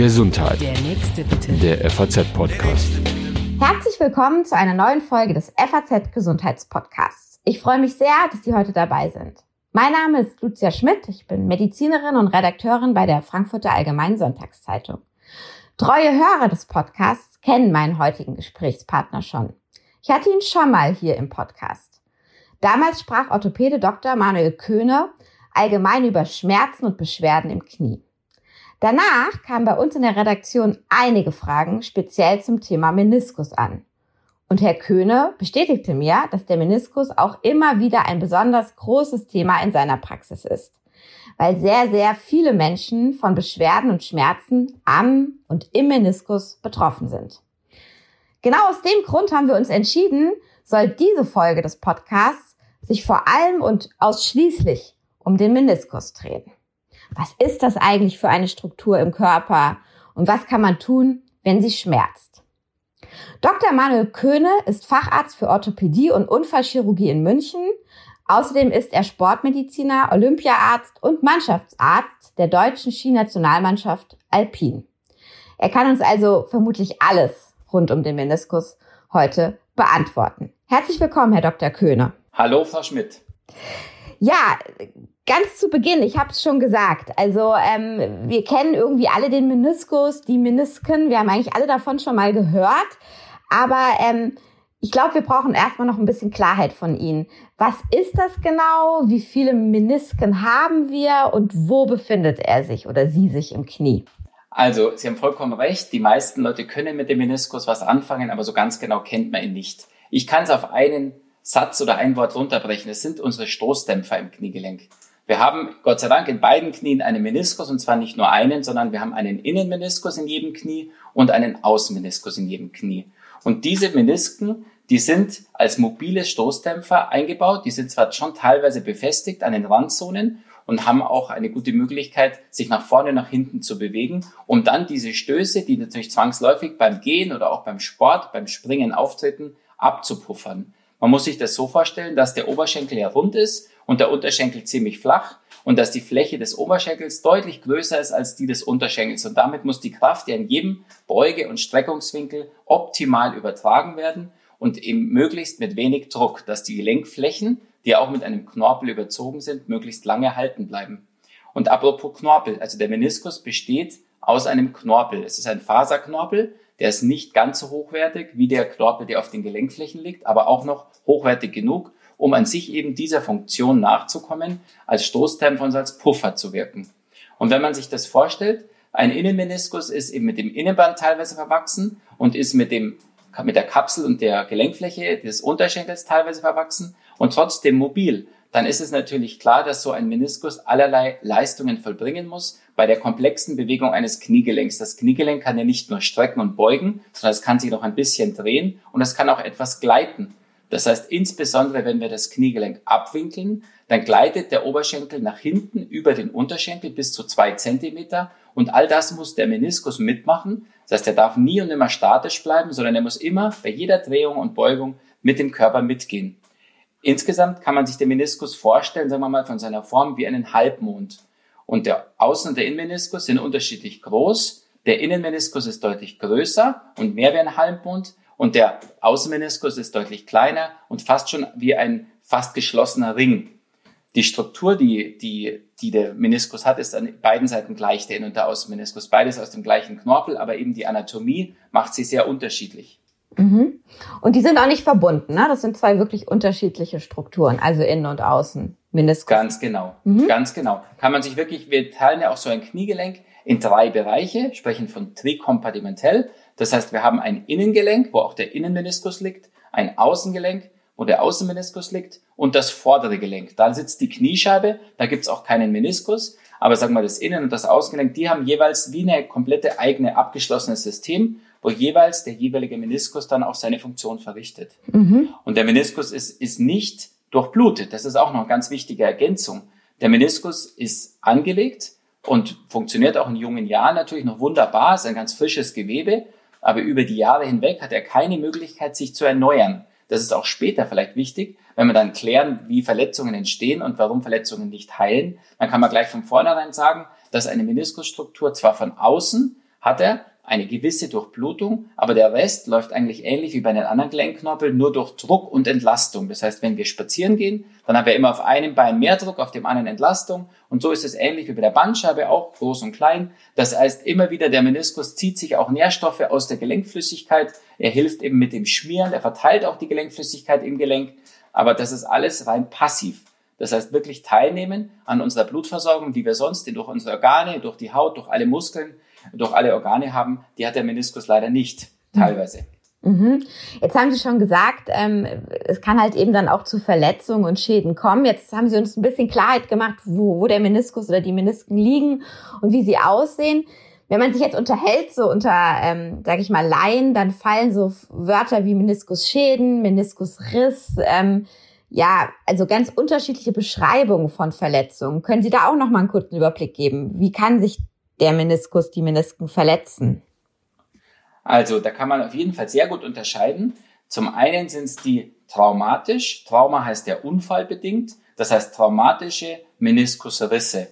Gesundheit. Der nächste bitte. Der FAZ-Podcast. Herzlich willkommen zu einer neuen Folge des FAZ Gesundheitspodcasts. Ich freue mich sehr, dass Sie heute dabei sind. Mein Name ist Lucia Schmidt. Ich bin Medizinerin und Redakteurin bei der Frankfurter Allgemeinen Sonntagszeitung. Treue Hörer des Podcasts kennen meinen heutigen Gesprächspartner schon. Ich hatte ihn schon mal hier im Podcast. Damals sprach Orthopäde Dr. Manuel Köhne allgemein über Schmerzen und Beschwerden im Knie. Danach kamen bei uns in der Redaktion einige Fragen speziell zum Thema Meniskus an. Und Herr Köhne bestätigte mir, dass der Meniskus auch immer wieder ein besonders großes Thema in seiner Praxis ist, weil sehr, sehr viele Menschen von Beschwerden und Schmerzen am und im Meniskus betroffen sind. Genau aus dem Grund haben wir uns entschieden, soll diese Folge des Podcasts sich vor allem und ausschließlich um den Meniskus drehen. Was ist das eigentlich für eine Struktur im Körper und was kann man tun, wenn sie schmerzt? Dr. Manuel Köhne ist Facharzt für Orthopädie und Unfallchirurgie in München. Außerdem ist er Sportmediziner, Olympiaarzt und Mannschaftsarzt der deutschen Skinationalmannschaft Alpin. Er kann uns also vermutlich alles rund um den Meniskus heute beantworten. Herzlich willkommen, Herr Dr. Köhne. Hallo, Frau Schmidt. Ja, ganz zu Beginn, ich habe es schon gesagt. Also ähm, wir kennen irgendwie alle den Meniskus, die Menisken. Wir haben eigentlich alle davon schon mal gehört. Aber ähm, ich glaube, wir brauchen erstmal noch ein bisschen Klarheit von Ihnen. Was ist das genau? Wie viele Menisken haben wir und wo befindet er sich oder sie sich im Knie? Also, Sie haben vollkommen recht. Die meisten Leute können mit dem Meniskus was anfangen, aber so ganz genau kennt man ihn nicht. Ich kann es auf einen Satz oder ein Wort runterbrechen. Es sind unsere Stoßdämpfer im Kniegelenk. Wir haben Gott sei Dank in beiden Knien einen Meniskus und zwar nicht nur einen, sondern wir haben einen Innenmeniskus in jedem Knie und einen Außenmeniskus in jedem Knie. Und diese Menisken, die sind als mobile Stoßdämpfer eingebaut. Die sind zwar schon teilweise befestigt an den Randzonen und haben auch eine gute Möglichkeit, sich nach vorne, nach hinten zu bewegen, um dann diese Stöße, die natürlich zwangsläufig beim Gehen oder auch beim Sport, beim Springen auftreten, abzupuffern. Man muss sich das so vorstellen, dass der Oberschenkel ja rund ist und der Unterschenkel ziemlich flach und dass die Fläche des Oberschenkels deutlich größer ist als die des Unterschenkels. Und damit muss die Kraft ja in jedem Beuge- und Streckungswinkel optimal übertragen werden und eben möglichst mit wenig Druck, dass die Gelenkflächen, die auch mit einem Knorpel überzogen sind, möglichst lange halten bleiben. Und apropos Knorpel, also der Meniskus besteht aus einem Knorpel. Es ist ein Faserknorpel, der ist nicht ganz so hochwertig wie der Knorpel, der auf den Gelenkflächen liegt, aber auch noch hochwertig genug, um an sich eben dieser Funktion nachzukommen, als Stoßdämpfer und als Puffer zu wirken. Und wenn man sich das vorstellt, ein Innenmeniskus ist eben mit dem Innenband teilweise verwachsen und ist mit dem mit der Kapsel und der Gelenkfläche des Unterschenkels teilweise verwachsen und trotzdem mobil dann ist es natürlich klar, dass so ein Meniskus allerlei Leistungen vollbringen muss bei der komplexen Bewegung eines Kniegelenks. Das Kniegelenk kann ja nicht nur strecken und beugen, sondern es kann sich noch ein bisschen drehen und es kann auch etwas gleiten. Das heißt, insbesondere wenn wir das Kniegelenk abwinkeln, dann gleitet der Oberschenkel nach hinten über den Unterschenkel bis zu zwei Zentimeter und all das muss der Meniskus mitmachen. Das heißt, er darf nie und immer statisch bleiben, sondern er muss immer bei jeder Drehung und Beugung mit dem Körper mitgehen. Insgesamt kann man sich den Meniskus vorstellen, sagen wir mal, von seiner Form wie einen Halbmond. Und der Außen- und der Innenmeniskus sind unterschiedlich groß. Der Innenmeniskus ist deutlich größer und mehr wie ein Halbmond. Und der Außenmeniskus ist deutlich kleiner und fast schon wie ein fast geschlossener Ring. Die Struktur, die, die, die der Meniskus hat, ist an beiden Seiten gleich, der Innen- und der Außenmeniskus. Beides aus dem gleichen Knorpel, aber eben die Anatomie macht sie sehr unterschiedlich. Mhm. Und die sind auch nicht verbunden, ne? Das sind zwei wirklich unterschiedliche Strukturen, also innen und außen. Meniskus. Ganz genau, mhm. ganz genau. Kann man sich wirklich, wir teilen ja auch so ein Kniegelenk in drei Bereiche, sprechen von trikompartimentell. Das heißt, wir haben ein Innengelenk, wo auch der Innenmeniskus liegt, ein Außengelenk, wo der Außenmeniskus liegt und das vordere Gelenk. Da sitzt die Kniescheibe, da gibt's auch keinen Meniskus, aber sagen wir das Innen- und das Außengelenk, die haben jeweils wie eine komplette eigene abgeschlossenes System wo jeweils der jeweilige Meniskus dann auch seine Funktion verrichtet. Mhm. Und der Meniskus ist, ist nicht durchblutet. Das ist auch noch eine ganz wichtige Ergänzung. Der Meniskus ist angelegt und funktioniert auch in jungen Jahren natürlich noch wunderbar, ist ein ganz frisches Gewebe, aber über die Jahre hinweg hat er keine Möglichkeit, sich zu erneuern. Das ist auch später vielleicht wichtig, wenn wir dann klären, wie Verletzungen entstehen und warum Verletzungen nicht heilen. Dann kann man gleich von vornherein sagen, dass eine Meniskusstruktur zwar von außen hat er eine gewisse Durchblutung, aber der Rest läuft eigentlich ähnlich wie bei den anderen Gelenkknorpeln, nur durch Druck und Entlastung. Das heißt, wenn wir spazieren gehen, dann haben wir immer auf einem Bein mehr Druck, auf dem anderen Entlastung. Und so ist es ähnlich wie bei der Bandscheibe auch, groß und klein. Das heißt, immer wieder der Meniskus zieht sich auch Nährstoffe aus der Gelenkflüssigkeit. Er hilft eben mit dem Schmieren, er verteilt auch die Gelenkflüssigkeit im Gelenk. Aber das ist alles rein passiv. Das heißt, wirklich teilnehmen an unserer Blutversorgung, die wir sonst durch unsere Organe, durch die Haut, durch alle Muskeln durch alle Organe haben, die hat der Meniskus leider nicht, teilweise. Mhm. Jetzt haben Sie schon gesagt, ähm, es kann halt eben dann auch zu Verletzungen und Schäden kommen. Jetzt haben Sie uns ein bisschen Klarheit gemacht, wo, wo der Meniskus oder die Menisken liegen und wie sie aussehen. Wenn man sich jetzt unterhält, so unter, ähm, sage ich mal, Laien, dann fallen so Wörter wie Meniskusschäden, Meniskusriss, ähm, ja, also ganz unterschiedliche Beschreibungen von Verletzungen. Können Sie da auch noch einen kurzen Überblick geben? Wie kann sich der Meniskus die Menisken verletzen? Also da kann man auf jeden Fall sehr gut unterscheiden. Zum einen sind es die traumatisch. Trauma heißt ja unfallbedingt. Das heißt traumatische Meniskusrisse.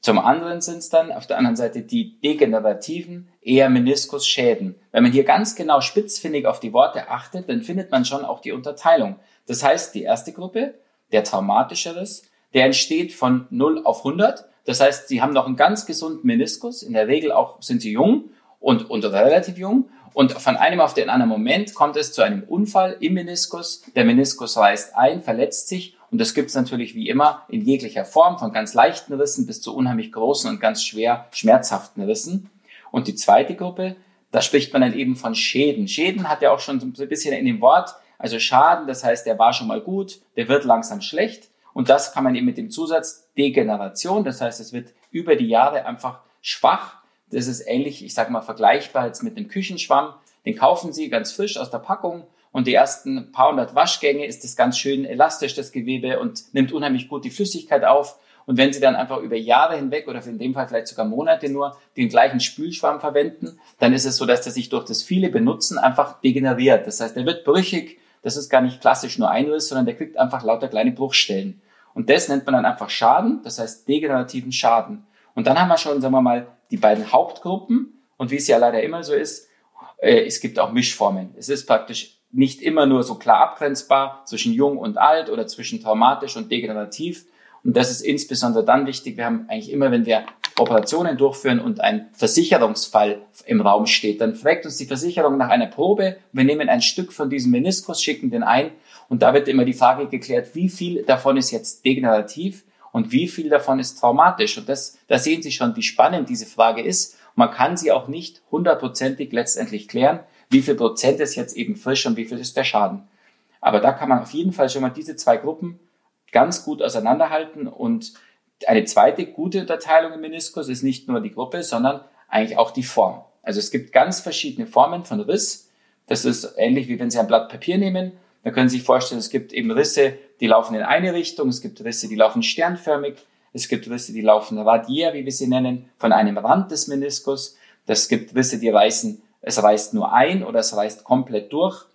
Zum anderen sind es dann auf der anderen Seite die degenerativen, eher Meniskusschäden. Wenn man hier ganz genau spitzfindig auf die Worte achtet, dann findet man schon auch die Unterteilung. Das heißt, die erste Gruppe, der traumatische Riss, der entsteht von 0 auf 100. Das heißt, sie haben noch einen ganz gesunden Meniskus. In der Regel auch sind sie jung und, und relativ jung. Und von einem auf den anderen Moment kommt es zu einem Unfall im Meniskus. Der Meniskus reißt ein, verletzt sich. Und das gibt es natürlich wie immer in jeglicher Form, von ganz leichten Rissen bis zu unheimlich großen und ganz schwer schmerzhaften Rissen. Und die zweite Gruppe, da spricht man dann eben von Schäden. Schäden hat ja auch schon so ein bisschen in dem Wort, also Schaden, das heißt, der war schon mal gut, der wird langsam schlecht. Und das kann man eben mit dem Zusatz Degeneration, das heißt, es wird über die Jahre einfach schwach. Das ist ähnlich, ich sage mal, vergleichbar jetzt mit einem Küchenschwamm. Den kaufen Sie ganz frisch aus der Packung und die ersten paar hundert Waschgänge ist das ganz schön elastisch, das Gewebe, und nimmt unheimlich gut die Flüssigkeit auf. Und wenn Sie dann einfach über Jahre hinweg oder in dem Fall vielleicht sogar Monate nur den gleichen Spülschwamm verwenden, dann ist es so, dass der sich durch das viele Benutzen einfach degeneriert. Das heißt, der wird brüchig. Das ist gar nicht klassisch nur Einriss, sondern der kriegt einfach lauter kleine Bruchstellen. Und das nennt man dann einfach Schaden, das heißt degenerativen Schaden. Und dann haben wir schon, sagen wir mal, die beiden Hauptgruppen. Und wie es ja leider immer so ist, äh, es gibt auch Mischformen. Es ist praktisch nicht immer nur so klar abgrenzbar zwischen jung und alt oder zwischen traumatisch und degenerativ. Und das ist insbesondere dann wichtig. Wir haben eigentlich immer, wenn wir Operationen durchführen und ein Versicherungsfall im Raum steht, dann fragt uns die Versicherung nach einer Probe. Wir nehmen ein Stück von diesem Meniskus, schicken den ein und da wird immer die Frage geklärt, wie viel davon ist jetzt degenerativ und wie viel davon ist traumatisch. Und das, da sehen Sie schon, wie spannend diese Frage ist. Man kann sie auch nicht hundertprozentig letztendlich klären, wie viel Prozent ist jetzt eben frisch und wie viel ist der Schaden. Aber da kann man auf jeden Fall schon mal diese zwei Gruppen ganz gut auseinanderhalten. Und eine zweite gute Unterteilung im Meniskus ist nicht nur die Gruppe, sondern eigentlich auch die Form. Also es gibt ganz verschiedene Formen von Riss. Das ist ähnlich wie wenn Sie ein Blatt Papier nehmen da können Sie sich vorstellen, es gibt eben Risse, die laufen in eine Richtung, es gibt Risse, die laufen sternförmig, es gibt Risse, die laufen radiär, wie wir sie nennen, von einem Rand des Meniskus. Es gibt Risse, die reißen, es reißt nur ein oder es reißt komplett durch,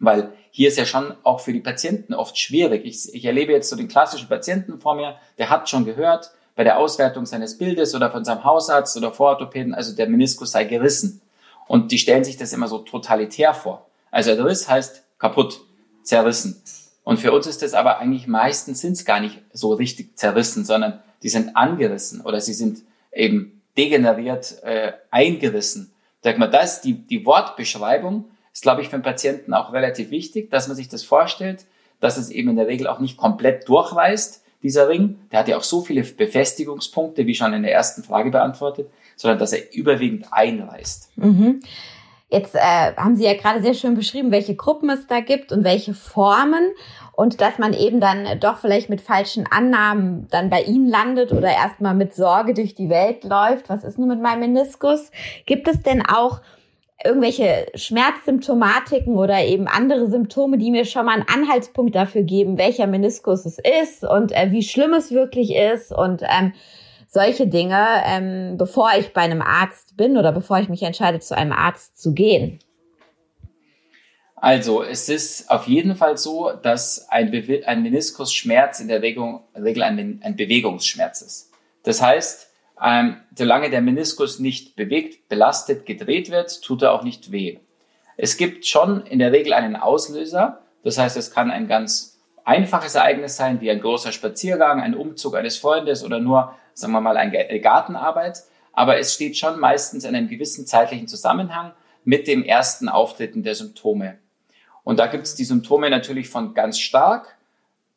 weil hier ist ja schon auch für die Patienten oft schwierig. Ich, ich erlebe jetzt so den klassischen Patienten vor mir, der hat schon gehört, bei der Auswertung seines Bildes oder von seinem Hausarzt oder Vororthopäden, also der Meniskus sei gerissen. Und die stellen sich das immer so totalitär vor. Also der Riss heißt kaputt zerrissen. Und für uns ist das aber eigentlich meistens sind es gar nicht so richtig zerrissen, sondern die sind angerissen oder sie sind eben degeneriert äh, eingerissen. Sag mal, das die die Wortbeschreibung ist, glaube ich, für den Patienten auch relativ wichtig, dass man sich das vorstellt, dass es eben in der Regel auch nicht komplett durchreißt, dieser Ring. Der hat ja auch so viele Befestigungspunkte, wie schon in der ersten Frage beantwortet, sondern dass er überwiegend einreißt. Mhm. Jetzt äh, haben Sie ja gerade sehr schön beschrieben, welche Gruppen es da gibt und welche Formen und dass man eben dann doch vielleicht mit falschen Annahmen dann bei Ihnen landet oder erstmal mit Sorge durch die Welt läuft. Was ist nun mit meinem Meniskus? Gibt es denn auch irgendwelche Schmerzsymptomatiken oder eben andere Symptome, die mir schon mal einen Anhaltspunkt dafür geben, welcher Meniskus es ist und äh, wie schlimm es wirklich ist und ähm, solche Dinge, ähm, bevor ich bei einem Arzt bin oder bevor ich mich entscheide, zu einem Arzt zu gehen? Also es ist auf jeden Fall so, dass ein, ein Meniskusschmerz in der Regel ein, ein Bewegungsschmerz ist. Das heißt, Ähm, solange der Meniskus nicht bewegt, belastet, gedreht wird, tut er auch nicht weh. Es gibt schon in der Regel einen Auslöser. Das heißt, es kann ein ganz einfaches Ereignis sein, wie ein großer Spaziergang, ein Umzug eines Freundes oder nur, sagen wir mal, eine Gartenarbeit. Aber es steht schon meistens in einem gewissen zeitlichen Zusammenhang mit dem ersten Auftreten der Symptome. Und da gibt es die Symptome natürlich von ganz stark,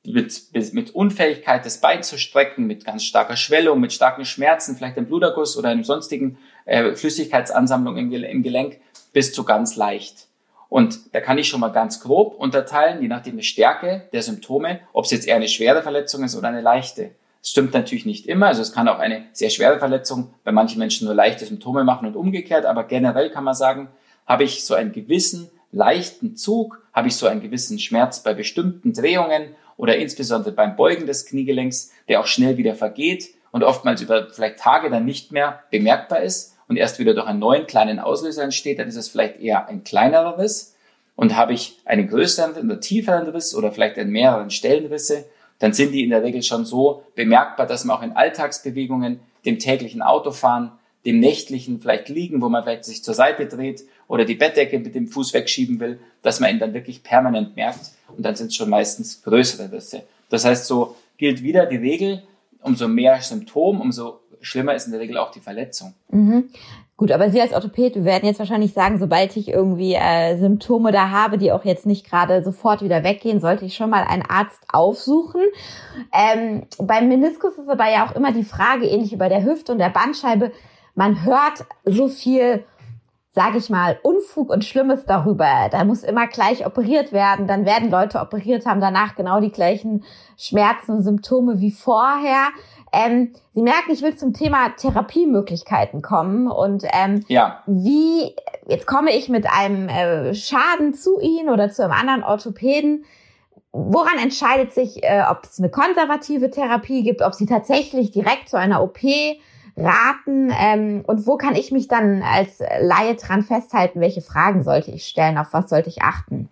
mit, mit Unfähigkeit, das Bein zu strecken, mit ganz starker Schwellung, mit starken Schmerzen, vielleicht einem Bluterguss oder einem sonstigen äh, Flüssigkeitsansammlung im, im Gelenk, bis zu ganz leicht. Und da kann ich schon mal ganz grob unterteilen, je nachdem die Stärke der Symptome, ob es jetzt eher eine schwere Verletzung ist oder eine leichte. Das stimmt natürlich nicht immer. Also es kann auch eine sehr schwere Verletzung bei manchen Menschen nur leichte Symptome machen und umgekehrt. Aber generell kann man sagen, habe ich so einen gewissen leichten Zug, habe ich so einen gewissen Schmerz bei bestimmten Drehungen oder insbesondere beim Beugen des Kniegelenks, der auch schnell wieder vergeht und oftmals über vielleicht Tage dann nicht mehr bemerkbar ist und erst wieder durch einen neuen kleinen Auslöser entsteht, dann ist es vielleicht eher ein kleinerer Riss. Und habe ich einen größeren oder tieferen Riss oder vielleicht an mehreren Stellen Risse, dann sind die in der Regel schon so bemerkbar, dass man auch in Alltagsbewegungen, dem täglichen Autofahren, dem nächtlichen vielleicht liegen, wo man vielleicht sich zur Seite dreht oder die Bettdecke mit dem Fuß wegschieben will, dass man ihn dann wirklich permanent merkt und dann sind es schon meistens größere Risse. Das heißt, so gilt wieder die Regel, umso mehr Symptom, umso schlimmer ist in der Regel auch die Verletzung. Mhm. Gut, aber Sie als Orthopäd werden jetzt wahrscheinlich sagen, sobald ich irgendwie äh, Symptome da habe, die auch jetzt nicht gerade sofort wieder weggehen, sollte ich schon mal einen Arzt aufsuchen. Ähm, beim Meniskus ist aber ja auch immer die Frage, ähnlich wie bei der Hüfte und der Bandscheibe, man hört so viel sage ich mal, Unfug und Schlimmes darüber. Da muss immer gleich operiert werden. Dann werden Leute operiert, haben danach genau die gleichen Schmerzen und Symptome wie vorher. Ähm, Sie merken, ich will zum Thema Therapiemöglichkeiten kommen und ähm, ja. wie jetzt komme ich mit einem äh, Schaden zu Ihnen oder zu einem anderen Orthopäden. Woran entscheidet sich, äh, ob es eine konservative Therapie gibt, ob Sie tatsächlich direkt zu einer OP raten? Ähm, und wo kann ich mich dann als Laie dran festhalten? Welche Fragen sollte ich stellen? Auf was sollte ich achten?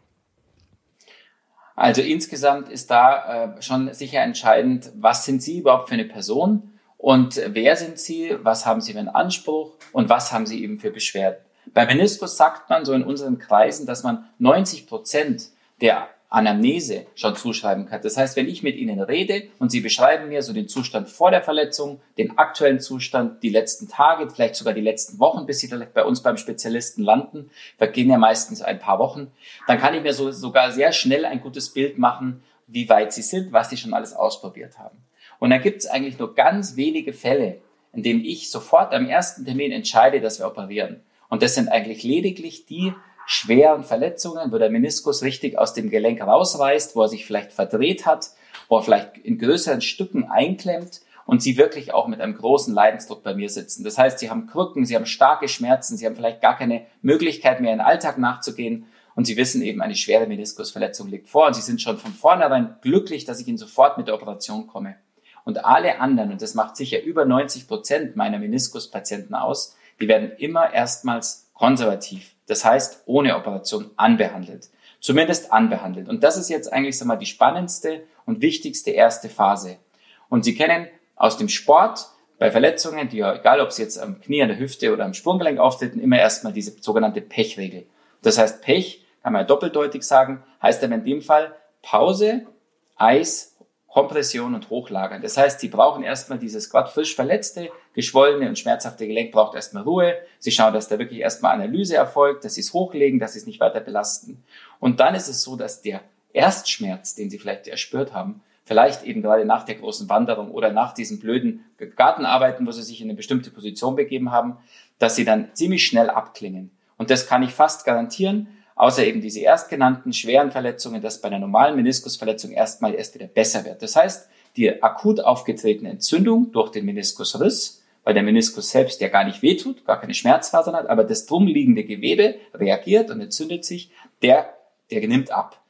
Also insgesamt ist da äh, schon sicher entscheidend, was sind Sie überhaupt für eine Person und wer sind Sie, was haben Sie für einen Anspruch und was haben Sie eben für Beschwerden. Bei Meniskus sagt man so in unseren Kreisen, dass man 90 Prozent der Anamnese schon zuschreiben kann. Das heißt, wenn ich mit Ihnen rede und Sie beschreiben mir so den Zustand vor der Verletzung, den aktuellen Zustand, die letzten Tage, vielleicht sogar die letzten Wochen, bis Sie vielleicht bei uns beim Spezialisten landen, vergehen ja meistens ein paar Wochen, dann kann ich mir so, sogar sehr schnell ein gutes Bild machen, wie weit Sie sind, was Sie schon alles ausprobiert haben. Und da gibt es eigentlich nur ganz wenige Fälle, in denen ich sofort am ersten Termin entscheide, dass wir operieren. Und das sind eigentlich lediglich die schweren Verletzungen, wo der Meniskus richtig aus dem Gelenk rausreißt, wo er sich vielleicht verdreht hat, wo er vielleicht in größeren Stücken einklemmt und sie wirklich auch mit einem großen Leidensdruck bei mir sitzen. Das heißt, sie haben Krücken, sie haben starke Schmerzen, sie haben vielleicht gar keine Möglichkeit mehr, in den Alltag nachzugehen und sie wissen eben, eine schwere Meniskusverletzung liegt vor und sie sind schon von vornherein glücklich, dass ich ihnen sofort mit der Operation komme. Und alle anderen, und das macht sicher über 90 Prozent meiner Meniskuspatienten aus, die werden immer erstmals konservativ das heißt, ohne Operation anbehandelt. Zumindest anbehandelt. Und das ist jetzt eigentlich sag mal, die spannendste und wichtigste erste Phase. Und Sie kennen aus dem Sport bei Verletzungen, die ja, egal ob sie jetzt am Knie, an der Hüfte oder am Sprunggelenk auftreten, immer erstmal diese sogenannte Pechregel. Das heißt, Pech, kann man ja doppeldeutig sagen, heißt aber in dem Fall Pause, Eis, Kompression und Hochlagern. Das heißt, sie brauchen erstmal dieses gerade frisch verletzte, geschwollene und schmerzhafte Gelenk braucht erstmal Ruhe. Sie schauen, dass da wirklich erstmal Analyse erfolgt, dass sie es hochlegen, dass sie es nicht weiter belasten. Und dann ist es so, dass der Erstschmerz, den sie vielleicht erspürt haben, vielleicht eben gerade nach der großen Wanderung oder nach diesen blöden Gartenarbeiten, wo sie sich in eine bestimmte Position begeben haben, dass sie dann ziemlich schnell abklingen. Und das kann ich fast garantieren, außer eben diese erstgenannten schweren Verletzungen, dass bei einer normalen Meniskusverletzung erstmal erst wieder besser wird. Das heißt, die akut aufgetretene Entzündung durch den Meniskusriss, weil der Meniskus selbst ja gar nicht wehtut, gar keine Schmerzfasern hat, aber das drumliegende Gewebe reagiert und entzündet sich, der, der nimmt ab.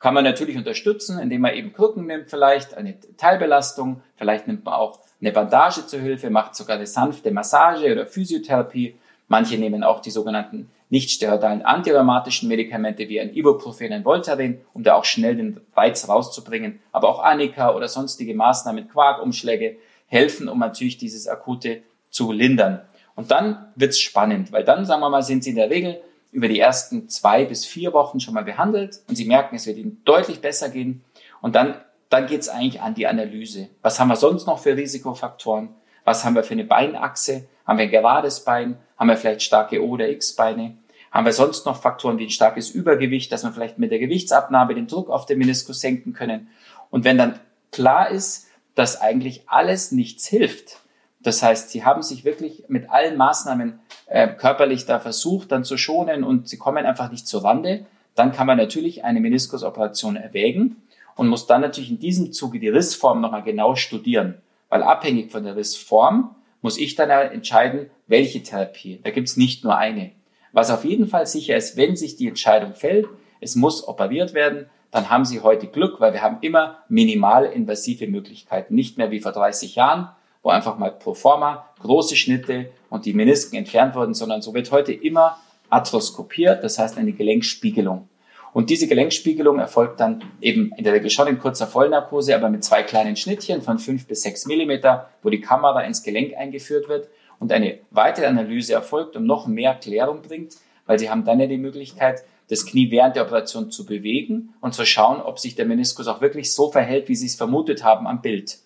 Kann man natürlich unterstützen, indem man eben Krücken nimmt vielleicht, eine Teilbelastung, vielleicht nimmt man auch eine Bandage zur Hilfe, macht sogar eine sanfte Massage oder Physiotherapie. Manche nehmen auch die sogenannten nicht steroidalen antirheumatischen Medikamente wie ein Ibuprofen, ein Voltaren, um da auch schnell den Reiz rauszubringen. Aber auch Anika oder sonstige Maßnahmen, Quarkumschläge helfen, um natürlich dieses akute zu lindern. Und dann wird's spannend, weil dann, sagen wir mal, sind Sie in der Regel über die ersten zwei bis vier Wochen schon mal behandelt und Sie merken, es wird Ihnen deutlich besser gehen. Und dann, dann geht's eigentlich an die Analyse. Was haben wir sonst noch für Risikofaktoren? Was haben wir für eine Beinachse? Haben wir ein gerades Bein? Haben wir vielleicht starke O- oder X-Beine? Haben wir sonst noch Faktoren wie ein starkes Übergewicht, dass wir vielleicht mit der Gewichtsabnahme den Druck auf den Meniskus senken können? Und wenn dann klar ist, dass eigentlich alles nichts hilft, das heißt, sie haben sich wirklich mit allen Maßnahmen äh, körperlich da versucht, dann zu schonen und sie kommen einfach nicht zur Rande, dann kann man natürlich eine Meniskusoperation erwägen und muss dann natürlich in diesem Zuge die Rissform nochmal genau studieren, weil abhängig von der Rissform muss ich dann entscheiden, welche Therapie. Da gibt es nicht nur eine. Was auf jeden Fall sicher ist, wenn sich die Entscheidung fällt, es muss operiert werden, dann haben Sie heute Glück, weil wir haben immer minimal invasive Möglichkeiten. Nicht mehr wie vor 30 Jahren, wo einfach mal pro forma große Schnitte und die Menisken entfernt wurden, sondern so wird heute immer arthroskopiert, das heißt eine Gelenkspiegelung. Und diese Gelenkspiegelung erfolgt dann eben in der Regel schon in kurzer Vollnarkose, aber mit zwei kleinen Schnittchen von fünf bis sechs Millimeter, wo die Kamera ins Gelenk eingeführt wird und eine weitere Analyse erfolgt und noch mehr Klärung bringt, weil sie haben dann ja die Möglichkeit, das Knie während der Operation zu bewegen und zu schauen, ob sich der Meniskus auch wirklich so verhält, wie sie es vermutet haben am Bild.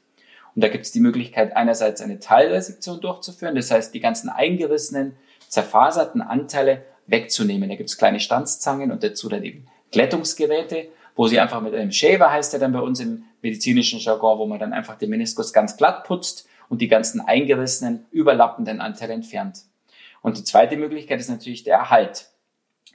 Und da gibt es die Möglichkeit, einerseits eine Teilresektion durchzuführen, das heißt, die ganzen eingerissenen, zerfaserten Anteile wegzunehmen. Da gibt es kleine Stanzzangen und dazu dann eben Glättungsgeräte, wo sie einfach mit einem Shaver, heißt der dann bei uns im medizinischen Jargon, wo man dann einfach den Meniskus ganz glatt putzt und die ganzen eingerissenen, überlappenden Anteile entfernt. Und die zweite Möglichkeit ist natürlich der Erhalt.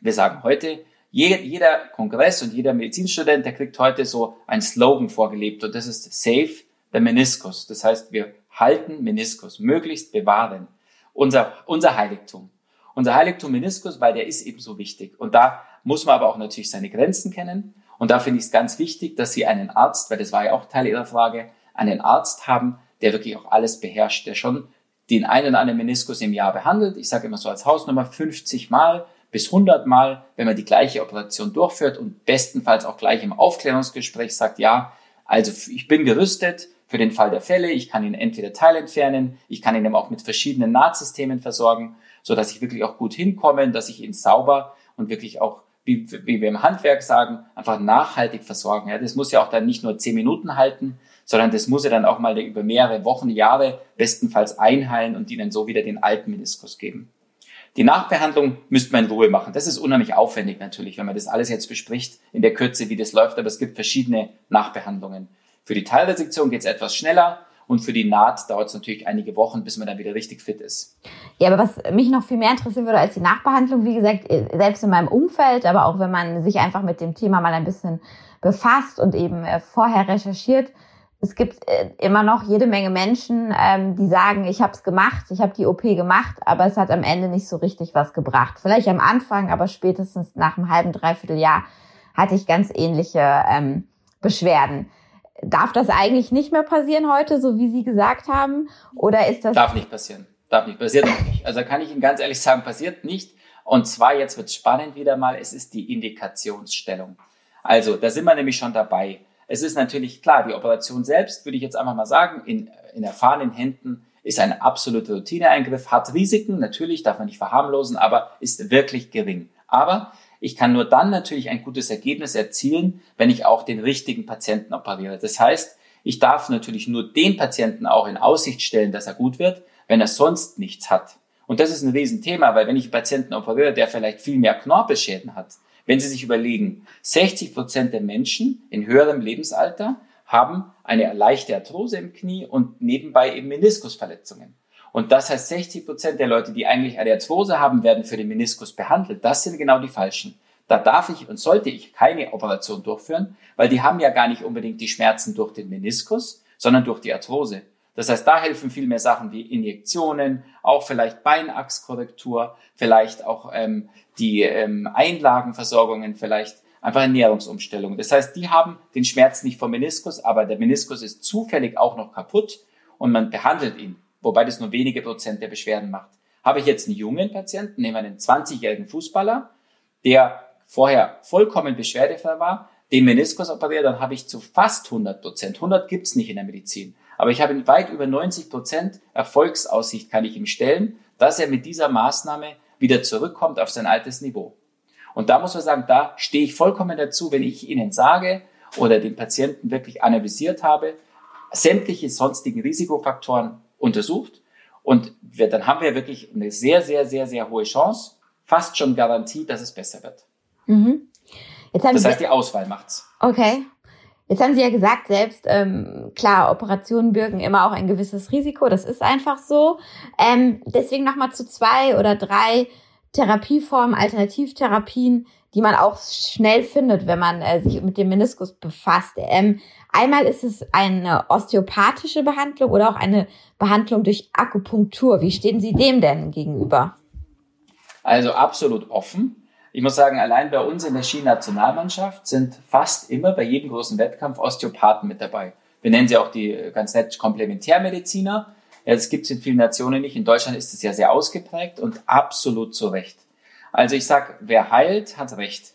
Wir sagen heute, jeder Kongress und jeder Medizinstudent, der kriegt heute so ein Slogan vorgelebt und das ist Save the Meniskus. Das heißt, wir halten Meniskus, möglichst bewahren. Unser, unser Heiligtum. Unser Heiligtum Meniskus, weil der ist eben so wichtig. Und da muss man aber auch natürlich seine Grenzen kennen. Und da finde ich es ganz wichtig, dass Sie einen Arzt, weil das war ja auch Teil Ihrer Frage, einen Arzt haben, der wirklich auch alles beherrscht, der schon den einen oder anderen Meniskus im Jahr behandelt. Ich sage immer so als Hausnummer 50 Mal bis 100 Mal, wenn man die gleiche Operation durchführt und bestenfalls auch gleich im Aufklärungsgespräch sagt, ja, also ich bin gerüstet für den Fall der Fälle, ich kann ihn entweder teilentfernen, ich kann ihn aber auch mit verschiedenen Nahtsystemen versorgen, so dass ich wirklich auch gut hinkomme, dass ich ihn sauber und wirklich auch wie, wie wir im Handwerk sagen, einfach nachhaltig versorgen. Ja, das muss ja auch dann nicht nur zehn Minuten halten, sondern das muss ja dann auch mal über mehrere Wochen, Jahre bestenfalls einheilen und ihnen so wieder den alten Meniskus geben. Die Nachbehandlung müsste man in Ruhe machen. Das ist unheimlich aufwendig natürlich, wenn man das alles jetzt bespricht in der Kürze, wie das läuft, aber es gibt verschiedene Nachbehandlungen. Für die Teilresektion geht es etwas schneller und für die Naht dauert es natürlich einige Wochen, bis man dann wieder richtig fit ist. Ja, aber was mich noch viel mehr interessieren würde als die Nachbehandlung, wie gesagt, selbst in meinem Umfeld, aber auch wenn man sich einfach mit dem Thema mal ein bisschen befasst und eben äh, vorher recherchiert, es gibt äh, immer noch jede Menge Menschen, ähm, die sagen, ich habe es gemacht, ich habe die OP gemacht, aber es hat am Ende nicht so richtig was gebracht. Vielleicht am Anfang, aber spätestens nach einem halben, dreiviertel Jahr hatte ich ganz ähnliche ähm, Beschwerden. Darf das eigentlich nicht mehr passieren heute, so wie Sie gesagt haben? Oder ist das... Darf nicht passieren. Darf nicht. Nicht. Also kann ich Ihnen ganz ehrlich sagen, passiert nicht. Und zwar, jetzt wird spannend wieder mal, es ist die Indikationsstellung. Also, da sind wir nämlich schon dabei. Es ist natürlich klar, die Operation selbst, würde ich jetzt einfach mal sagen, in, in erfahrenen Händen ist ein absoluter Routineeingriff, hat Risiken, natürlich darf man nicht verharmlosen, aber ist wirklich gering. Aber ich kann nur dann natürlich ein gutes Ergebnis erzielen, wenn ich auch den richtigen Patienten operiere. Das heißt, ich darf natürlich nur den Patienten auch in Aussicht stellen, dass er gut wird, wenn er sonst nichts hat. Und das ist ein Riesenthema, weil wenn ich einen Patienten operiere, der vielleicht viel mehr Knorpelschäden hat, wenn Sie sich überlegen, 60 Prozent der Menschen in höherem Lebensalter haben eine leichte Arthrose im Knie und nebenbei eben Meniskusverletzungen. Und das heißt, 60 Prozent der Leute, die eigentlich eine Arthrose haben, werden für den Meniskus behandelt. Das sind genau die falschen. Da darf ich und sollte ich keine Operation durchführen, weil die haben ja gar nicht unbedingt die Schmerzen durch den Meniskus, sondern durch die Arthrose. Das heißt, da helfen viel mehr Sachen wie Injektionen, auch vielleicht Beinachskorrektur, vielleicht auch ähm, die ähm, Einlagenversorgungen, vielleicht einfach Ernährungsumstellung. Das heißt, die haben den Schmerz nicht vom Meniskus, aber der Meniskus ist zufällig auch noch kaputt und man behandelt ihn, wobei das nur wenige Prozent der Beschwerden macht. Habe ich jetzt einen jungen Patienten, nehmen wir einen 20-jährigen Fußballer, der vorher vollkommen beschwerdefrei war, den Meniskus operiert, dann habe ich zu fast 100 Prozent, 100 gibt's nicht in der Medizin, aber ich habe weit über 90 Prozent Erfolgsaussicht kann ich ihm stellen, dass er mit dieser Maßnahme wieder zurückkommt auf sein altes Niveau. Und da muss man sagen, da stehe ich vollkommen dazu, wenn ich Ihnen sage oder den Patienten wirklich analysiert habe, sämtliche sonstigen Risikofaktoren untersucht und wir, dann haben wir wirklich eine sehr, sehr, sehr, sehr hohe Chance, fast schon Garantie, dass es besser wird. Mhm. das heißt, die Auswahl macht's. Okay. Jetzt haben Sie ja gesagt, selbst ähm, klar, Operationen birgen immer auch ein gewisses Risiko. Das ist einfach so. Ähm, deswegen nochmal zu zwei oder drei Therapieformen, Alternativtherapien, die man auch schnell findet, wenn man äh, sich mit dem Meniskus befasst. Ähm, einmal ist es eine osteopathische Behandlung oder auch eine Behandlung durch Akupunktur. Wie stehen Sie dem denn gegenüber? Also absolut offen. Ich muss sagen, allein bei uns in der Skinationalmannschaft sind fast immer bei jedem großen Wettkampf Osteopathen mit dabei. Wir nennen sie auch die äh, ganz nett Komplementärmediziner. Das gibt es in vielen Nationen nicht. In Deutschland ist es ja sehr ausgeprägt und absolut zu Recht. Also ich sag, wer heilt, hat Recht.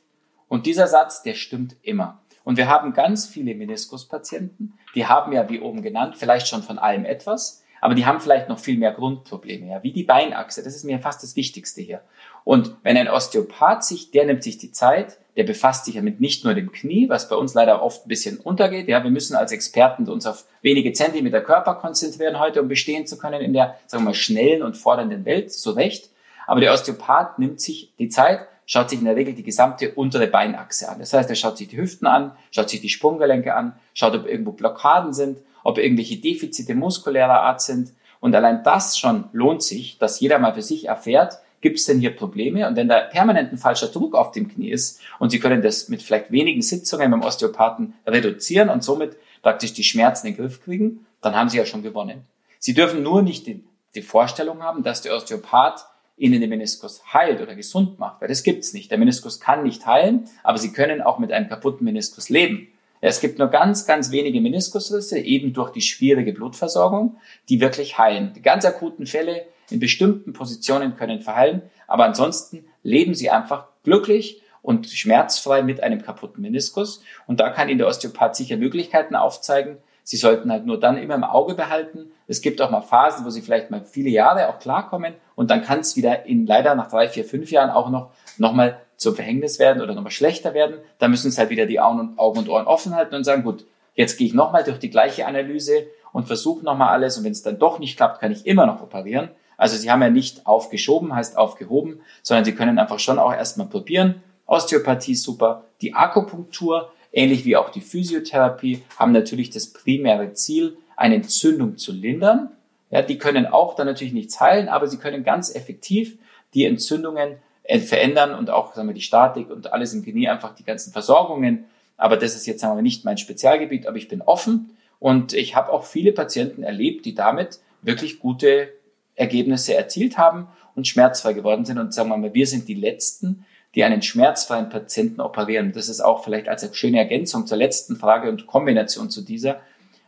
Und dieser Satz, der stimmt immer. Und wir haben ganz viele Meniskuspatienten, die haben ja, wie oben genannt, vielleicht schon von allem etwas, aber die haben vielleicht noch viel mehr Grundprobleme, ja, wie die Beinachse. Das ist mir fast das Wichtigste hier. Und wenn ein Osteopath sich, der nimmt sich die Zeit, der befasst sich ja mit nicht nur dem Knie, was bei uns leider oft ein bisschen untergeht. Ja, wir müssen als Experten uns auf wenige Zentimeter Körper konzentrieren heute, um bestehen zu können in der, sagen wir mal, schnellen und fordernden Welt, so recht. Aber der Osteopath nimmt sich die Zeit, schaut sich in der Regel die gesamte untere Beinachse an. Das heißt, er schaut sich die Hüften an, schaut sich die Sprunggelenke an, schaut, ob irgendwo Blockaden sind, ob irgendwelche Defizite muskulärer Art sind. Und allein das schon lohnt sich, dass jeder mal für sich erfährt, gibt es denn hier Probleme? Und wenn da permanent ein falscher Druck auf dem Knie ist und Sie können das mit vielleicht wenigen Sitzungen beim Osteopathen reduzieren und somit praktisch die Schmerzen in den Griff kriegen, dann haben Sie ja schon gewonnen. Sie dürfen nur nicht die, die Vorstellung haben, dass der Osteopath Ihnen den Meniskus heilt oder gesund macht, weil das gibt's nicht. Der Meniskus kann nicht heilen, aber Sie können auch mit einem kaputten Meniskus leben. Es gibt nur ganz, ganz wenige Meniskusrisse, eben durch die schwierige Blutversorgung, die wirklich heilen. Die ganz akuten Fälle in bestimmten Positionen können verheilen, aber ansonsten leben sie einfach glücklich und schmerzfrei mit einem kaputten Meniskus. Und da kann Ihnen der Osteopath sicher Möglichkeiten aufzeigen. Sie sollten halt nur dann immer im Auge behalten. Es gibt auch mal Phasen, wo Sie vielleicht mal viele Jahre auch klarkommen und dann kann es wieder in leider nach drei, vier, fünf Jahren auch noch nochmal zum Verhängnis werden oder nochmal schlechter werden. Da müssen Sie halt wieder die Augen und Ohren offen halten und sagen, gut, jetzt gehe ich nochmal durch die gleiche Analyse und versuche nochmal alles und wenn es dann doch nicht klappt, kann ich immer noch operieren. Also Sie haben ja nicht aufgeschoben, heißt aufgehoben, sondern Sie können einfach schon auch erstmal probieren. Osteopathie super, die Akupunktur, ähnlich wie auch die Physiotherapie, haben natürlich das primäre Ziel, eine Entzündung zu lindern. Ja, die können auch dann natürlich nichts heilen, aber sie können ganz effektiv die Entzündungen äh, verändern und auch sagen wir, die Statik und alles im Genie, einfach die ganzen Versorgungen. Aber das ist jetzt sagen wir nicht mein Spezialgebiet, aber ich bin offen und ich habe auch viele Patienten erlebt, die damit wirklich gute Ergebnisse erzielt haben und schmerzfrei geworden sind. Und sagen wir mal, wir sind die Letzten, die einen schmerzfreien Patienten operieren. Das ist auch vielleicht als eine schöne Ergänzung zur letzten Frage und Kombination zu dieser.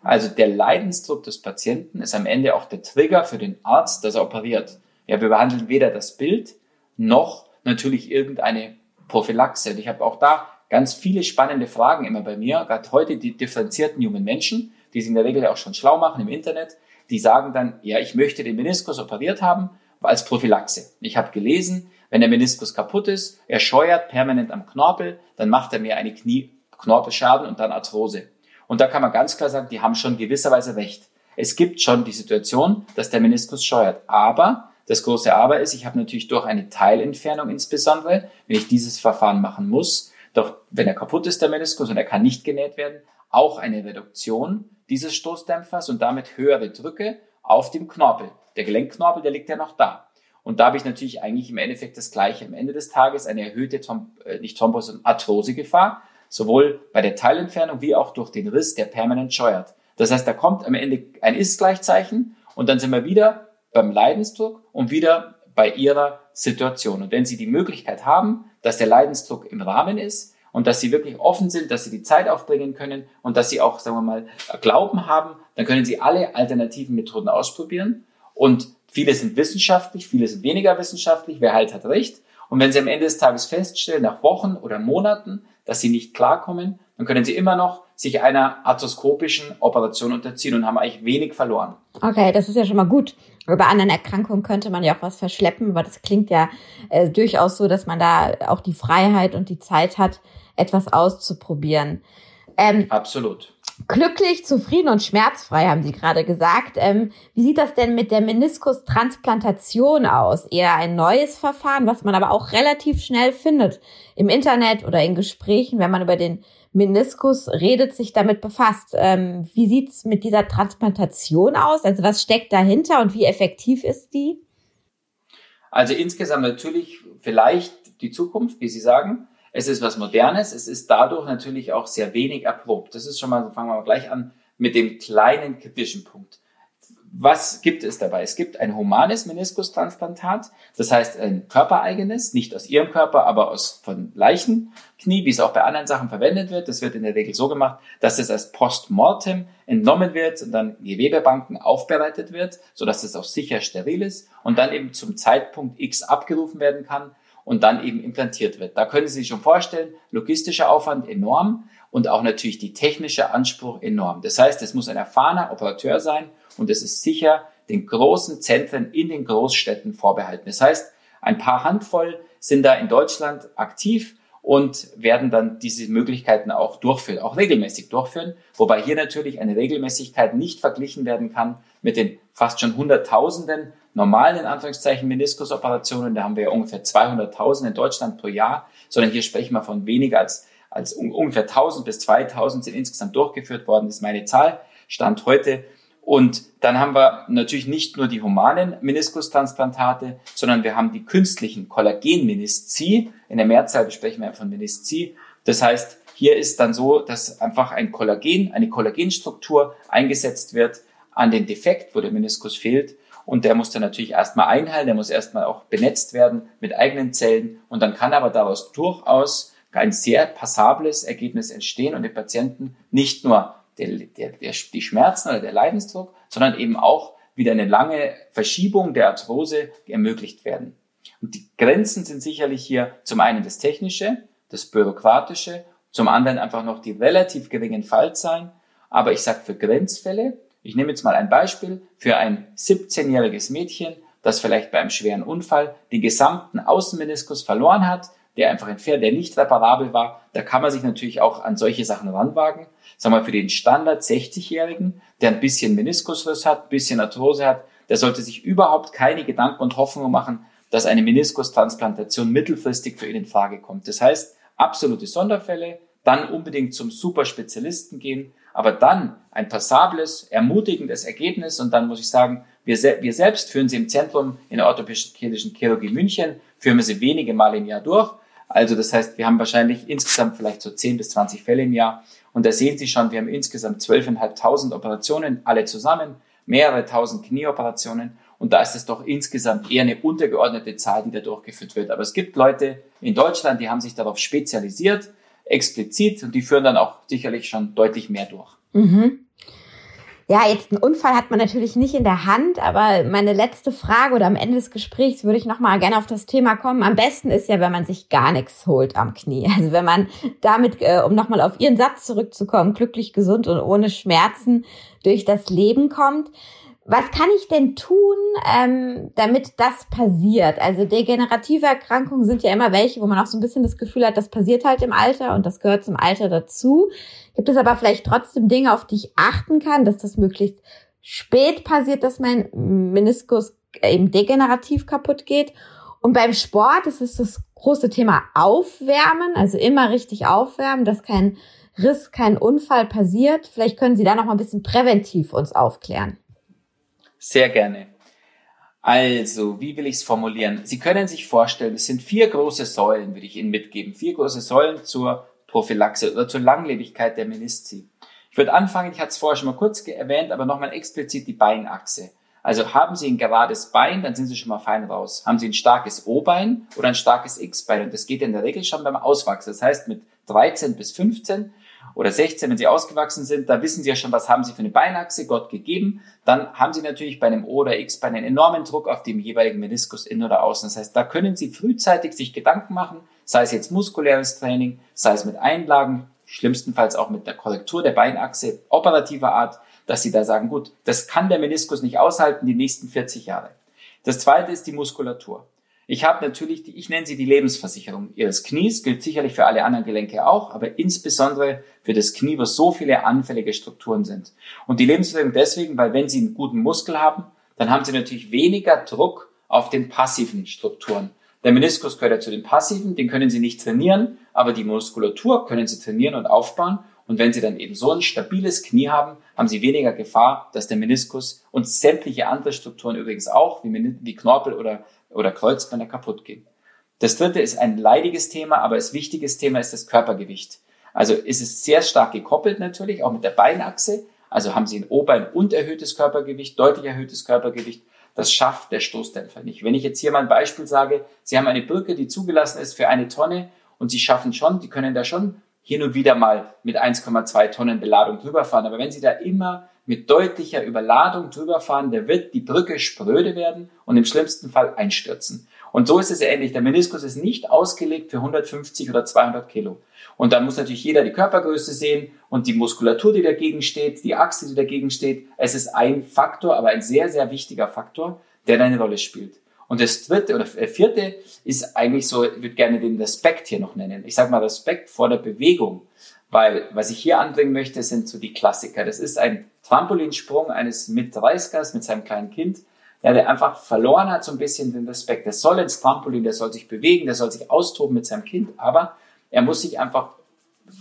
Also der Leidensdruck des Patienten ist am Ende auch der Trigger für den Arzt, dass er operiert. Ja, wir behandeln weder das Bild noch natürlich irgendeine Prophylaxe. Und ich habe auch da ganz viele spannende Fragen immer bei mir, gerade heute die differenzierten jungen Menschen, die sich in der Regel auch schon schlau machen im Internet, die sagen dann, ja, ich möchte den Meniskus operiert haben als Prophylaxe. Ich habe gelesen, wenn der Meniskus kaputt ist, er scheuert permanent am Knorpel, dann macht er mir eine Knie-Knorpelschaden und dann Arthrose. Und da kann man ganz klar sagen, die haben schon gewisserweise recht. Es gibt schon die Situation, dass der Meniskus scheuert. Aber das große Aber ist, ich habe natürlich durch eine Teilentfernung insbesondere, wenn ich dieses Verfahren machen muss, doch wenn er kaputt ist, der Meniskus, und er kann nicht genäht werden, auch eine Reduktion dieses Stoßdämpfers und damit höhere Drücke auf dem Knorpel. Der Gelenkknorpel, der liegt ja noch da. Und da habe ich natürlich eigentlich im Endeffekt das Gleiche. Am Ende des Tages eine erhöhte, Throm äh, nicht Thrombose, Arthrosegefahr, sowohl bei der Teilentfernung wie auch durch den Riss, der permanent scheuert. Das heißt, da kommt am Ende ein Ist-Gleichzeichen und dann sind wir wieder beim Leidensdruck und wieder bei ihrer Situation. Und wenn Sie die Möglichkeit haben, dass der Leidensdruck im Rahmen ist und dass Sie wirklich offen sind, dass Sie die Zeit aufbringen können und dass Sie auch, sagen wir mal, Glauben haben, dann können Sie alle alternativen Methoden ausprobieren. Und viele sind wissenschaftlich, viele sind weniger wissenschaftlich. Wer halt hat recht. Und wenn Sie am Ende des Tages feststellen, nach Wochen oder Monaten, dass Sie nicht klarkommen, dann können Sie immer noch sich einer arthroskopischen Operation unterziehen und haben eigentlich wenig verloren. Okay, das ist ja schon mal gut. Bei anderen Erkrankungen könnte man ja auch was verschleppen, aber das klingt ja äh, durchaus so, dass man da auch die Freiheit und die Zeit hat, etwas auszuprobieren. Ähm, Absolut. Glücklich, zufrieden und schmerzfrei, haben Sie gerade gesagt. Ähm, wie sieht das denn mit der Meniskus-Transplantation aus? Eher ein neues Verfahren, was man aber auch relativ schnell findet im Internet oder in Gesprächen, wenn man über den Meniskus redet, sich damit befasst. Ähm, wie sieht's mit dieser Transplantation aus? Also was steckt dahinter und wie effektiv ist die? Also insgesamt natürlich vielleicht die Zukunft, wie Sie sagen. Es ist was Modernes. Es ist dadurch natürlich auch sehr wenig erprobt. Das ist schon mal, fangen wir mal gleich an mit dem kleinen kritischen Punkt. Was gibt es dabei? Es gibt ein humanes Meniskustransplantat, das heißt ein körpereigenes, nicht aus ihrem Körper, aber aus von Leichenknie, wie es auch bei anderen Sachen verwendet wird. Das wird in der Regel so gemacht, dass es als Postmortem entnommen wird und dann in Gewebebanken aufbereitet wird, sodass es auch sicher steril ist und dann eben zum Zeitpunkt X abgerufen werden kann und dann eben implantiert wird. Da können Sie sich schon vorstellen, logistischer Aufwand enorm und auch natürlich die technische Anspruch enorm. Das heißt, es muss ein erfahrener Operateur sein und es ist sicher den großen Zentren in den Großstädten vorbehalten. Das heißt, ein paar Handvoll sind da in Deutschland aktiv und werden dann diese Möglichkeiten auch durchführen, auch regelmäßig durchführen, wobei hier natürlich eine Regelmäßigkeit nicht verglichen werden kann mit den fast schon Hunderttausenden normalen, in Anführungszeichen, Meniskusoperationen, da haben wir ja ungefähr 200.000 in Deutschland pro Jahr, sondern hier sprechen wir von weniger als, als ungefähr 1000 bis 2000 sind insgesamt durchgeführt worden, das ist meine Zahl, Stand heute. Und dann haben wir natürlich nicht nur die humanen Meniskustransplantate, sondern wir haben die künstlichen Kollagenmenisci. In der Mehrzahl sprechen wir von Menisci. Das heißt, hier ist dann so, dass einfach ein Kollagen, eine Kollagenstruktur eingesetzt wird an den Defekt, wo der Meniskus fehlt. Und der muss dann natürlich erstmal einheilen, der muss erstmal auch benetzt werden mit eigenen Zellen. Und dann kann aber daraus durchaus ein sehr passables Ergebnis entstehen und den Patienten nicht nur der, der, der, die Schmerzen oder der Leidensdruck, sondern eben auch wieder eine lange Verschiebung der Arthrose ermöglicht werden. Und die Grenzen sind sicherlich hier zum einen das Technische, das Bürokratische, zum anderen einfach noch die relativ geringen Fallzahlen. Aber ich sage für Grenzfälle, ich nehme jetzt mal ein Beispiel für ein 17-jähriges Mädchen, das vielleicht bei einem schweren Unfall den gesamten Außenmeniskus verloren hat, der einfach entfernt, der nicht reparabel war. Da kann man sich natürlich auch an solche Sachen ranwagen. Sagen wir für den Standard 60-Jährigen, der ein bisschen Meniskusriss hat, ein bisschen Arthrose hat, der sollte sich überhaupt keine Gedanken und Hoffnungen machen, dass eine Meniskustransplantation mittelfristig für ihn in Frage kommt. Das heißt, absolute Sonderfälle, dann unbedingt zum Superspezialisten gehen, aber dann ein passables, ermutigendes Ergebnis und dann muss ich sagen, wir, se wir selbst führen sie im Zentrum in der orthopädischen Chirurgie München, führen wir sie wenige Male im Jahr durch. Also das heißt, wir haben wahrscheinlich insgesamt vielleicht so 10 bis 20 Fälle im Jahr. Und da sehen Sie schon, wir haben insgesamt 12.500 Operationen, alle zusammen, mehrere tausend Knieoperationen. Und da ist es doch insgesamt eher eine untergeordnete Zahl, die da durchgeführt wird. Aber es gibt Leute in Deutschland, die haben sich darauf spezialisiert explizit und die führen dann auch sicherlich schon deutlich mehr durch. Mhm. Ja, jetzt einen Unfall hat man natürlich nicht in der Hand, aber meine letzte Frage oder am Ende des Gesprächs würde ich nochmal gerne auf das Thema kommen. Am besten ist ja, wenn man sich gar nichts holt am Knie. Also wenn man damit, äh, um nochmal auf Ihren Satz zurückzukommen, glücklich, gesund und ohne Schmerzen durch das Leben kommt. Was kann ich denn tun, ähm, damit das passiert? Also degenerative Erkrankungen sind ja immer welche, wo man auch so ein bisschen das Gefühl hat, das passiert halt im Alter und das gehört zum Alter dazu. Gibt es aber vielleicht trotzdem Dinge, auf die ich achten kann, dass das möglichst spät passiert, dass mein Meniskus eben degenerativ kaputt geht? Und beim Sport ist es das große Thema Aufwärmen, also immer richtig aufwärmen, dass kein Riss, kein Unfall passiert. Vielleicht können Sie da noch mal ein bisschen präventiv uns aufklären. Sehr gerne. Also, wie will ich es formulieren? Sie können sich vorstellen, es sind vier große Säulen, würde ich Ihnen mitgeben. Vier große Säulen zur Prophylaxe oder zur Langlebigkeit der Menisci. Ich würde anfangen, ich hatte es vorher schon mal kurz erwähnt, aber nochmal explizit die Beinachse. Also haben Sie ein gerades Bein, dann sind Sie schon mal fein raus. Haben Sie ein starkes O-Bein oder ein starkes X-Bein? Und das geht in der Regel schon beim Auswachsen. Das heißt, mit 13 bis 15 oder 16, wenn sie ausgewachsen sind, da wissen sie ja schon, was haben sie für eine Beinachse Gott gegeben. Dann haben sie natürlich bei einem O oder X einen enormen Druck auf dem jeweiligen Meniskus innen oder außen. Das heißt, da können sie frühzeitig sich Gedanken machen, sei es jetzt muskuläres Training, sei es mit Einlagen, schlimmstenfalls auch mit der Korrektur der Beinachse operativer Art, dass sie da sagen, gut, das kann der Meniskus nicht aushalten die nächsten 40 Jahre. Das zweite ist die Muskulatur. Ich habe natürlich, die, ich nenne sie die Lebensversicherung Ihres Knies, gilt sicherlich für alle anderen Gelenke auch, aber insbesondere für das Knie, wo so viele anfällige Strukturen sind. Und die Lebensversicherung deswegen, weil wenn Sie einen guten Muskel haben, dann haben Sie natürlich weniger Druck auf den passiven Strukturen. Der Meniskus gehört ja zu den passiven, den können Sie nicht trainieren, aber die Muskulatur können Sie trainieren und aufbauen. Und wenn Sie dann eben so ein stabiles Knie haben, haben Sie weniger Gefahr, dass der Meniskus und sämtliche andere Strukturen übrigens auch, wie, wie Knorpel oder oder Kreuzbänder kaputt gehen. Das dritte ist ein leidiges Thema, aber das wichtiges Thema ist das Körpergewicht. Also ist es sehr stark gekoppelt natürlich, auch mit der Beinachse. Also haben Sie ein Oberbein und erhöhtes Körpergewicht, deutlich erhöhtes Körpergewicht. Das schafft der Stoßdämpfer nicht. Wenn ich jetzt hier mal ein Beispiel sage, Sie haben eine Brücke, die zugelassen ist für eine Tonne und Sie schaffen schon, die können da schon hin und wieder mal mit 1,2 Tonnen Beladung drüber. Aber wenn Sie da immer mit deutlicher Überladung drüber fahren, der wird die Brücke spröde werden und im schlimmsten Fall einstürzen. Und so ist es ähnlich. Der Meniskus ist nicht ausgelegt für 150 oder 200 Kilo. Und dann muss natürlich jeder die Körpergröße sehen und die Muskulatur, die dagegen steht, die Achse, die dagegen steht. Es ist ein Faktor, aber ein sehr, sehr wichtiger Faktor, der eine Rolle spielt. Und das dritte oder vierte ist eigentlich so, ich würde gerne den Respekt hier noch nennen. Ich sage mal Respekt vor der Bewegung. Weil was ich hier anbringen möchte, sind so die Klassiker. Das ist ein Trampolinsprung eines Mit-30ers mit seinem kleinen Kind, ja, der einfach verloren hat so ein bisschen den Respekt. Der soll ins Trampolin, der soll sich bewegen, der soll sich austoben mit seinem Kind, aber er muss sich einfach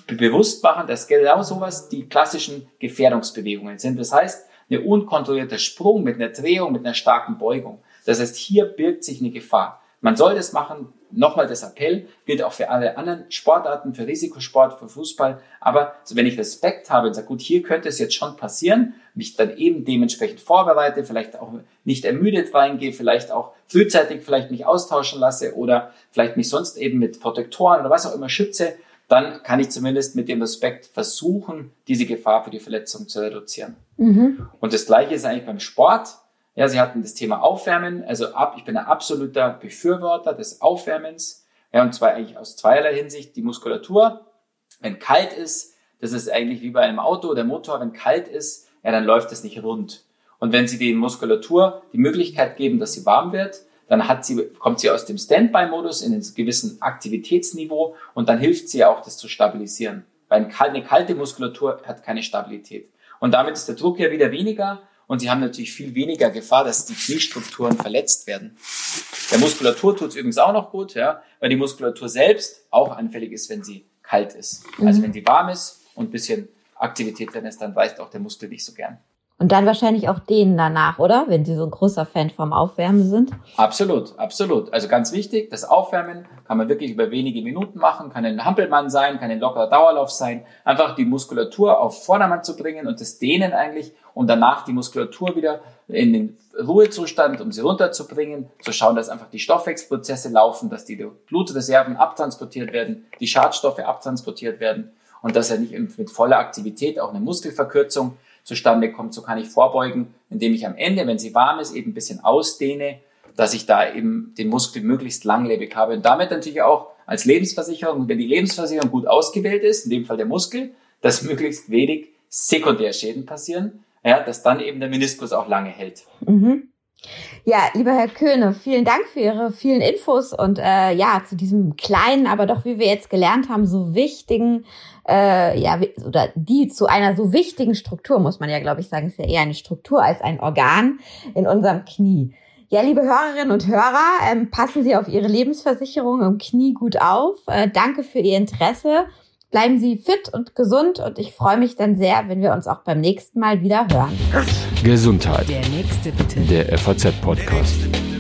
bewusst machen, dass genau sowas die klassischen Gefährdungsbewegungen sind. Das heißt, eine unkontrollierter Sprung mit einer Drehung, mit einer starken Beugung. Das heißt, hier birgt sich eine Gefahr. Man soll das machen, nochmal das Appell, gilt auch für alle anderen Sportarten, für Risikosport, für Fußball. Aber wenn ich Respekt habe und sage, gut, hier könnte es jetzt schon passieren, mich dann eben dementsprechend vorbereite, vielleicht auch nicht ermüdet reingehe, vielleicht auch frühzeitig vielleicht mich austauschen lasse oder vielleicht mich sonst eben mit Protektoren oder was auch immer schütze, dann kann ich zumindest mit dem Respekt versuchen, diese Gefahr für die Verletzung zu reduzieren. Mhm. Und das Gleiche ist eigentlich beim Sport. Ja, Sie hatten das Thema Aufwärmen. Also ab, ich bin ein absoluter Befürworter des Aufwärmens. Ja, und zwar eigentlich aus zweierlei Hinsicht. Die Muskulatur, wenn kalt ist, das ist eigentlich wie bei einem Auto, der Motor, wenn kalt ist, ja, dann läuft es nicht rund. Und wenn Sie die Muskulatur die Möglichkeit geben, dass sie warm wird, dann hat sie, kommt sie aus dem Standby-Modus in einen gewissen Aktivitätsniveau und dann hilft sie auch, das zu stabilisieren. Weil eine kalte Muskulatur hat keine Stabilität. Und damit ist der Druck ja wieder weniger und sie haben natürlich viel weniger Gefahr, dass die Kniestrukturen verletzt werden. Der Muskulatur tut es übrigens auch noch gut, ja, weil die Muskulatur selbst auch anfällig ist, wenn sie kalt ist. Also mhm. Also wenn sie warm ist und ein bisschen Aktivität drin ist, dann weicht auch der Muskel nicht so gern. Und dann wahrscheinlich auch denen danach, oder? Wenn Sie so ein großer Fan vom Aufwärmen sind. Absolut, absolut. Also ganz wichtig, das Aufwärmen kann man wirklich über wenige Minuten machen, kann ein Hampelmann sein, kann ein lockerer Dauerlauf sein. Einfach die Muskulatur auf Vordermann zu bringen und das Dehnen eigentlich und danach die Muskulatur wieder in den Ruhezustand, um sie runterzubringen, zu schauen, dass einfach die Stoffwechselprozesse laufen, dass die Blutreserven abtransportiert werden, die Schadstoffe abtransportiert werden und dass er nicht mit voller Aktivität auch eine Muskelverkürzung zustande kommt. So kann ich vorbeugen, indem ich am Ende, wenn sie warm ist, eben ein bisschen ausdehne, dass ich da eben den Muskel möglichst langlebig habe. Und damit natürlich auch als Lebensversicherung, wenn die Lebensversicherung gut ausgewählt ist, in dem Fall der Muskel, dass möglichst wenig Sekundärschäden passieren, ja, dass dann eben der Meniskus auch lange hält. Mhm. Ja, lieber Herr Köhne, vielen Dank für Ihre vielen Infos und äh, ja, zu diesem kleinen, aber doch, wie wir jetzt gelernt haben, so wichtigen, äh, ja, oder die zu einer so wichtigen Struktur, muss man ja, glaube ich, sagen, ist ja eher eine Struktur als ein Organ in unserem Knie. Ja, liebe Hörerinnen und Hörer, ähm, passen Sie auf Ihre Lebensversicherung im Knie gut auf. Äh, danke für Ihr Interesse. Bleiben Sie fit und gesund und ich freue mich dann sehr, wenn wir uns auch beim nächsten Mal wieder hören. Gesundheit. Der nächste bitte. Der FAZ-Podcast.